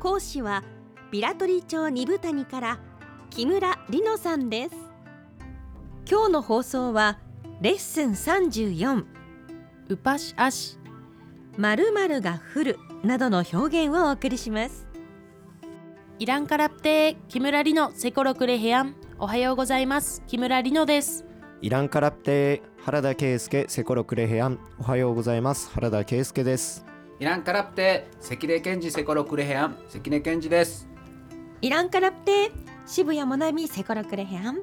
講師はビラトリ町二部谷から木村里乃さんです。今日の放送はレッスン34ウパシアシ〇〇が降るなどの表現をお送りします。イランカラプテ木村里乃セコロクレヘヤン。おはようございます。木村里乃です。イランカラプテ原田圭介セコロクレヘアン。おはようございます。原田圭介ですイランカラプテ関根健二セコロクレヘアン。関根健二です。イランカラプテ渋谷もなみセコロクレヘアン。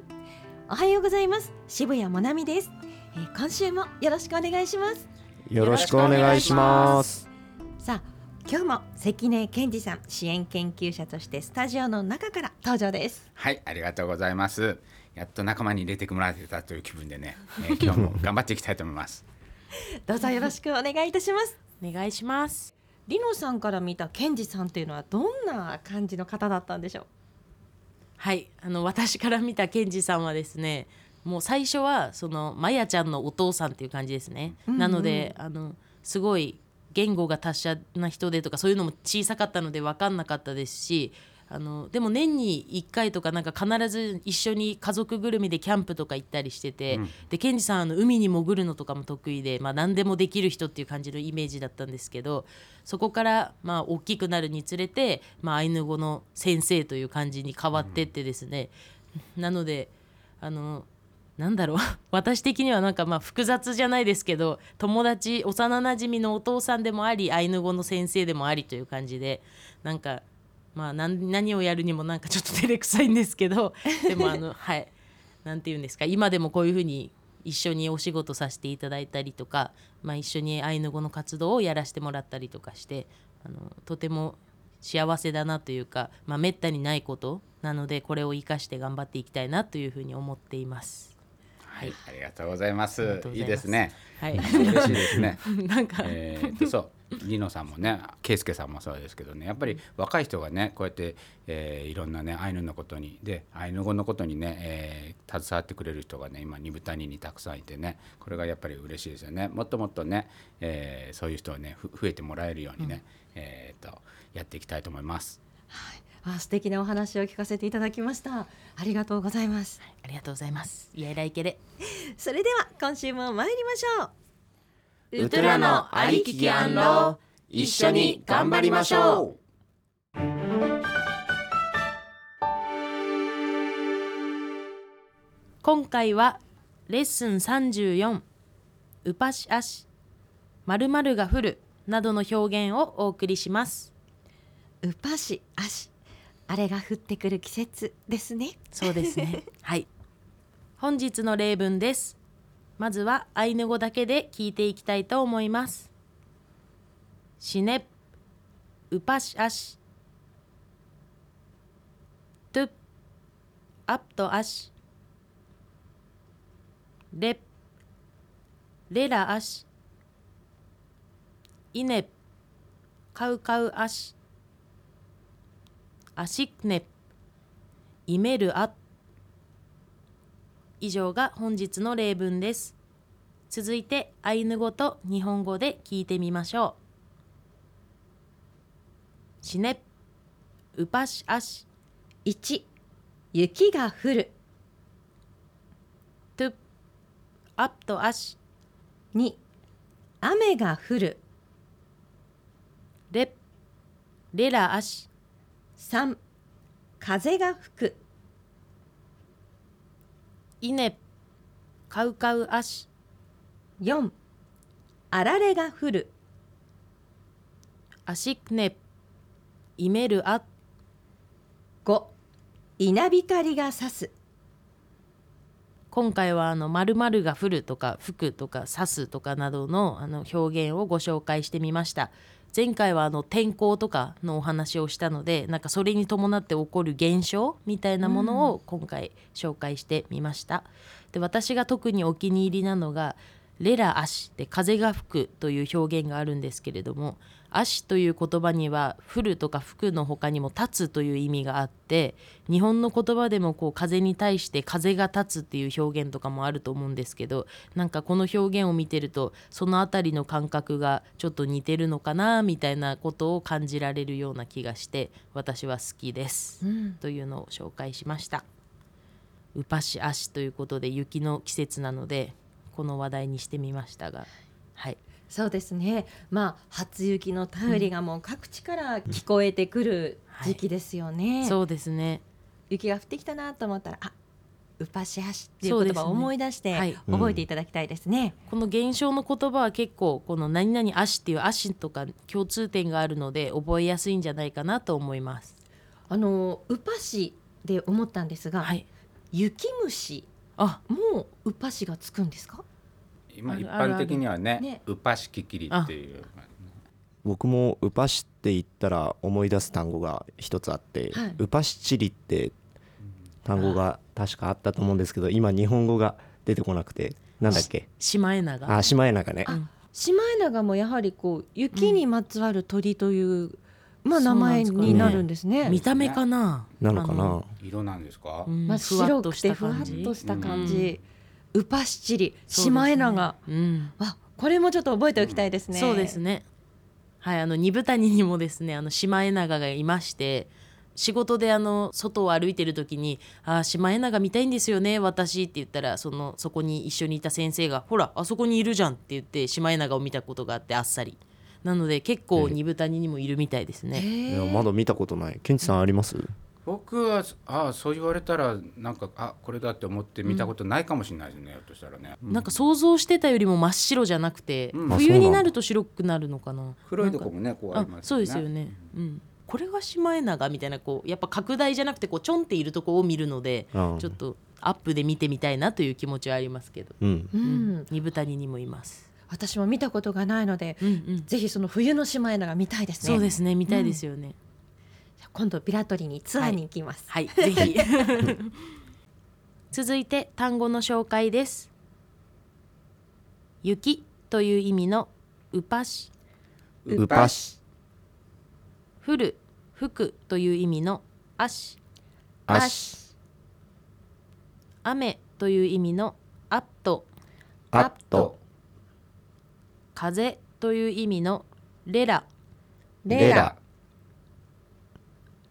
おはようございます。渋谷もなみです、えー今週もよろしくお願いします。よろしくお願いします。さあ今日も関根健二さん支援研究者としてスタジオの中から登場です。はいありがとうございます。やっと仲間に入れてもらえたという気分でね、えー今日も頑張っていきたいと思います。どうぞよろしくお願いいたしますお願いします。リノさんから見た健二さんっていうのはどんな感じの方だったんでしょう？はいあの私から見たケンジさんはですねもう最初はそのマヤちゃんのお父さんっていう感じですね、うんうん。なのであのすごい言語が達者な人でとかそういうのも小さかったので分かんなかったですしあのでも年に1回とかなんか必ず一緒に家族ぐるみでキャンプとか行ったりしてて、うん。でケンジさんあの海に潜るのとかも得意で、まあ、何でもできる人っていう感じのイメージだったんですけどそこからまあ大きくなるにつれて、まあ、アイヌ語の先生という感じに変わってってですね、なのであのなんだろう。私的にはなんかまあ複雑じゃないですけど友達幼なじみのお父さんでもありアイヌ語の先生でもありという感じでなんかまあ何何をやるにもなんかちょっと照れくさいんですけど でもあのはいなんて言うんですか今でもこういうふうに一緒にお仕事させていただいたりとか、まあ、一緒にアイヌ語の活動をやらせてもらったりとかしてあのとても幸せだなというか、まあ、めったにないことなのでこれを生かして頑張っていきたいなというふうに思っています。はい。ありがとうございます。いいいですね。はい、嬉しいですね。なんか、えーとそうリノさんもね圭介さんもそうですけどね。やっぱり若い人がねこうやって、えーいろんなねアイヌのことにでアイヌ語のことにね、えー携わってくれる人がね今二部谷にたくさんいてねこれがやっぱり嬉しいですよね。もっともっとね、えーそういう人をねふ増えてもらえるようにね、えーとやっていきたいと思います。あ素敵なお話を聞かせていただきました。ありがとうございます。ありがとうございます。イエライケレ。それでは今週も参りましょう。ウトラのありききアンロ一緒に頑張りましょ今回はレッスン34ウパシアシ〇〇が降る。などの表現をお送りします。うぱしあしあれが降ってくる季節ですね。そうですね。はい。本日の例文です。まずはアイヌ語だけで聞いていきたいと思います。シネウパシアシトゥアップトアシレレラアシイネカウカウアシアシクネイメルア。以上が本日の例文です。続いてアイヌ語と日本語で聞いてみましょう。シネウパシアシ1雪が降る。トゥアップトアシ2雨が降る。レレラアシ3風が吹く。イネカウカウアシ。4あられが降る。アシクネ。イメルア。5稲光が差す。今回はあの〇〇が降るとか吹くとか刺すとかなどのあの表現をご紹介してみました前回はあの天候とかのお話をしたのでなんかそれに伴って起こる現象みたいなものを今回紹介してみました。で私が特にお気に入りなのが「レラ足」で「風が吹く」という表現があるんですけれども「足」という言葉には「降る」とか「吹く」の他にも「立つ」という意味があって日本の言葉でもこう風に対して「風が立つ」っていう表現とかもあると思うんですけどなんかこの表現を見てるとその辺りの感覚がちょっと似てるのかなみたいなことを感じられるような気がして私は好きです、というのを紹介しました。うぱし足ということで雪の季節なのでこの話題にしてみましたがはい。そうですね。まあ初雪の便りがもう各地から聞こえてくる時期ですよね。そうですね。雪が降ってきたなと思ったら、あ、うぱしはしっていう言葉を思い出して、覚えていただきたいですね。この現象の言葉は結構この何々足っていう足とか共通点があるので覚えやすいんじゃないかなと思います。あのうぱしで思ったんですが、はい。雪虫あ。もううぱしがつくんですか？今一般的にはねね。うぱしききりっていう。僕もウパシって言ったら思い出す単語が一つあって、はい。ウパシチリって単語が確かあったと思うんですけど今日本語が出てこなくてなんだっけ？シマエナガ。あシマエナガね。あシマエナガもやはりこう雪にまつわる鳥という、まあ名前そうなんですかねになるんですね。見た目かな？なのかな？色なんですか？うん。まあ白っとしてふわっとした感じ。ウパシチリ、シマエナガ。うん。あ、これもちょっと覚えておきたいですね。そうですね。はいあの二部谷にもですねあのシマエナガがいまして仕事であの外を歩いてる時に「あーシマエナガ見たいんですよね私」って言ったらそのそこに一緒にいた先生が「ほらあそこにいるじゃん」って言ってシマエナガを見たことがあってあっさり。なので結構二部谷にもいるみたいですね、いやまだ見たことない。ケンチさんあります？僕はあそう言われたらなんかあこれだって思って見たことないかもしれないですね、ひょっとしたらね、なんか想像してたよりも真っ白じゃなくて、うん。冬になると白くなるのかな。黒いとこもねこうあありますそうですよね、うん、これがシマエナガみたいなこうやっぱ拡大じゃなくてこうちょんっているとこを見るので、うん。ちょっとアップで見てみたいなという気持ちはありますけど、うん。うん、二部谷にもいます、私も見たことがないので、うんうん、ぜひその冬のシマエナガ見たいですね。そうですね見たいですよね、今度ビラトリにツアーに行きます。はい。ぜひ。続いて単語の紹介です。雪という意味のうぱし。ウパシ降る吹くという意味のあし。アシ雨という意味のアットアット風という意味のレラレラ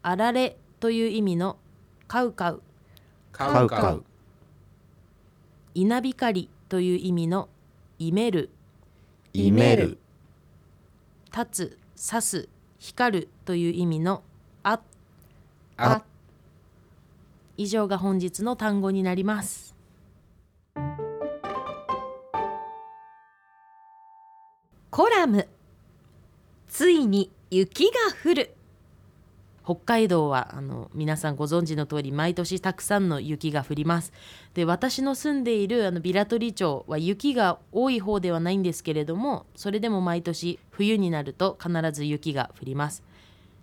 あられという意味のカウカウ。カカウ。カウ稲光という意味のイメルイメル立つ刺す光るという意味のああ以上が本日の単語になります。コラム。ついに雪が降る。北海道はあの皆さんご存知の通り毎年たくさんの雪が降ります。で私の住んでいるあのビラトリ町は雪が多い方ではないんですけれどもそれでも毎年冬になると必ず雪が降ります。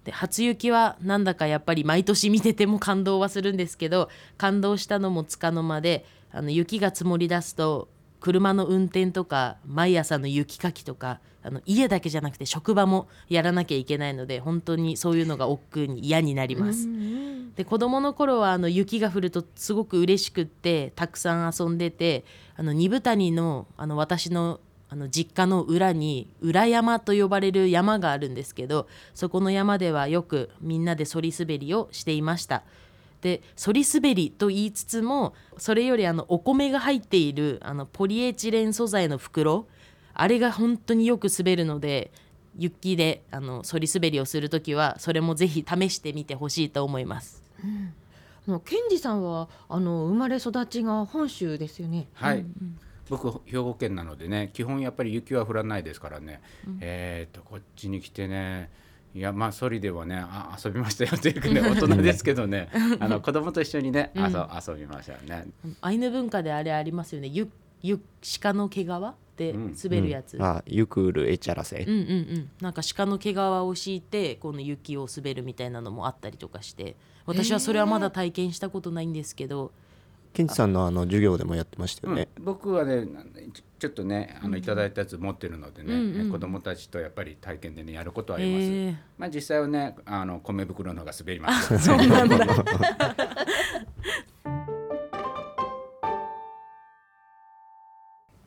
で初雪はなんだかやっぱり毎年見てても感動はするんですけど感動したのもつかの間であの雪が積もり出すと車の運転とか毎朝の雪かきとかあの家だけじゃなくて職場もやらなきゃいけないので本当にそういうのが億劫に嫌になります。で子供の頃はあの雪が降るとすごく嬉しくってたくさん遊んでてあの二部谷のあの私のあの実家の裏に裏山と呼ばれる山があるんですけどそこの山ではよくみんなでそり滑りをしていました。でそり滑りと言いつつもそれよりあのお米が入っているあのポリエチレン素材の袋あれが本当によく滑るので雪であのそり滑りをする時はそれもぜひ試してみてほしいと思います。あのケンジさんはあの生まれ育ちが本州ですよね。はい、僕兵庫県なのでね基本やっぱり雪は降らないですからね、えっとこっちに来てねいやまあソリではねあ遊びましたよっていうかね大人ですけどね。あの子供と一緒にね、あそ遊びましたよね。アイヌ文化であれありますよね。ゆゆ鹿の毛皮って滑るやつ、あゆくるえちゃらせ、うんうんうん。なんか鹿の毛皮を敷いてこの雪を滑るみたいなのもあったりとかして。私はそれはまだ体験したことないんですけど、ケンチさんのあの授業でもやってましたよね、僕はねちちょっとねあのいただいたやつ持ってるのでね、うんうん。子供たちとやっぱり体験でねやることはあります、へーまあ実際はねあの米袋の方が滑ります。けどね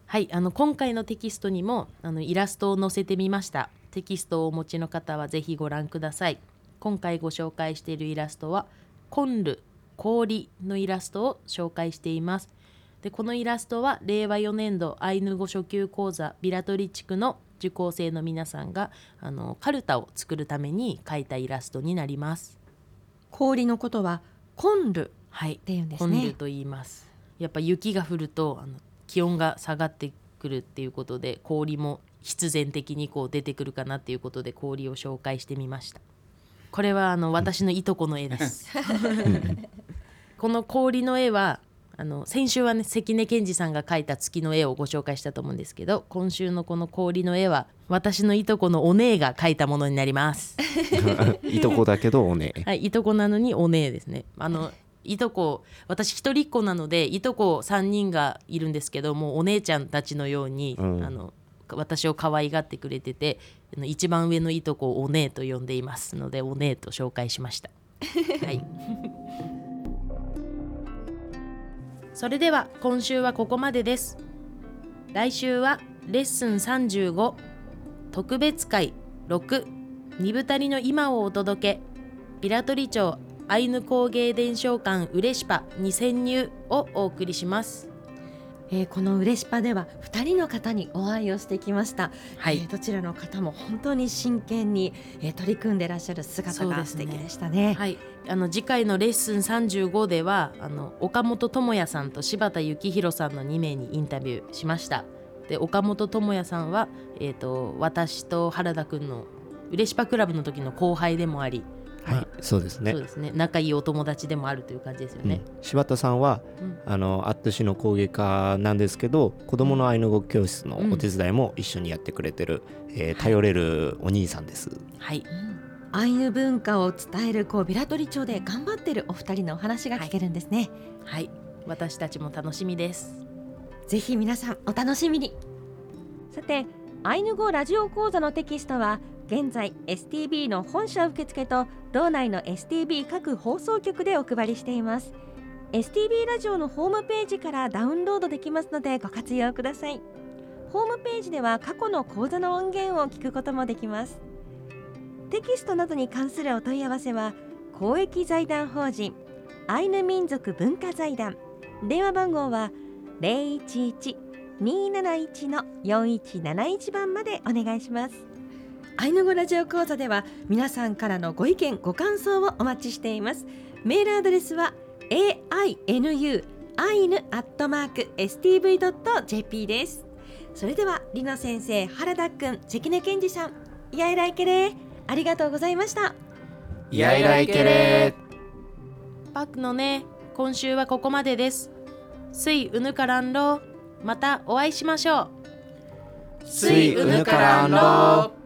はいあの今回のテキストにもあのイラストを載せてみました。テキストをお持ちの方はぜひご覧ください。今回ご紹介しているイラストはコンル氷のイラストを紹介しています。でこのイラストは令和4年度アイヌ語初級講座ビラトリ地区の受講生の皆さんがあのカルタを作るために描いたイラストになります。氷のことはコンルはい。っていうんですコンルねと言います。やっぱ雪が降るとあの気温が下がってくるっていうことで氷も必然的にこう出てくるかなっていうことで氷を紹介してみました。これはあの私のいとこの絵ですこの氷の絵はあの先週はね関根健二さんが描いた月の絵をご紹介したと思うんですけど今週のこの氷の絵は私のいとこのお姉が描いたものになります いとこだけどおね はい、いとこなのにお姉ですね。あのいとこ私一人っ子なのでいとこ3人がいるんですけどもうお姉ちゃんたちのように、うんあの私を可愛がってくれてて一番上のいとこをお姉と呼んでいますのでお姉と紹介しました。はい、それでは今週はここまでです。来週はレッスン35特別会62ぶたりの今をお届けピラトリ町アイヌ工芸伝承館ウレシパに潜入をお送りしますえーこのウレシパでは2人の方にお会いをしてきました、はい。えーどちらの方も本当に真剣に、えー取り組んでらっしゃる姿が素敵でしたね。はい。あの次回のレッスン35ではあの岡本智也さんと柴田幸宏さんの2名にインタビューしました。で岡本智也さんは、えー、と私と原田くんのウレシパクラブの時の後輩でもあり、はい。そうですね。そうですね。仲いいお友達でもあるという感じですよね、うん。柴田さんは、うん。あのアット市の工芸家なんですけど子どものアイヌ語教室のお手伝いも一緒にやってくれてる、えー頼れるお兄さんです。はい。アイヌ文化を伝えるこうビラトリ町で頑張ってるお二人のお話が聞けるんですね、はい。私たちも楽しみです。ぜひ皆さんお楽しみに。さてアイヌ語ラジオ講座のテキストは現在 STB の本社受付と道内の STB 各放送局でお配りしています。STB ラジオのホームページからダウンロードできますのでご活用ください。ホームページでは過去の講座の音源を聞くこともできます。テキストなどに関するお問い合わせは公益財団法人アイヌ民族文化財団。電話番号は011-271-4171番までお願いします。アイヌ語ラジオ講座では皆さんからのご意見ご感想をお待ちしています。メールアドレスは ainu アイヌアットマーク stv.jp です。それではりの先生原田くん関根健二さんいやいらいけれ。ありがとうございました。いやいらいけれ。パックのね今週はここまでです。スイウヌカランローまたお会いしましょう。スイウヌカランロー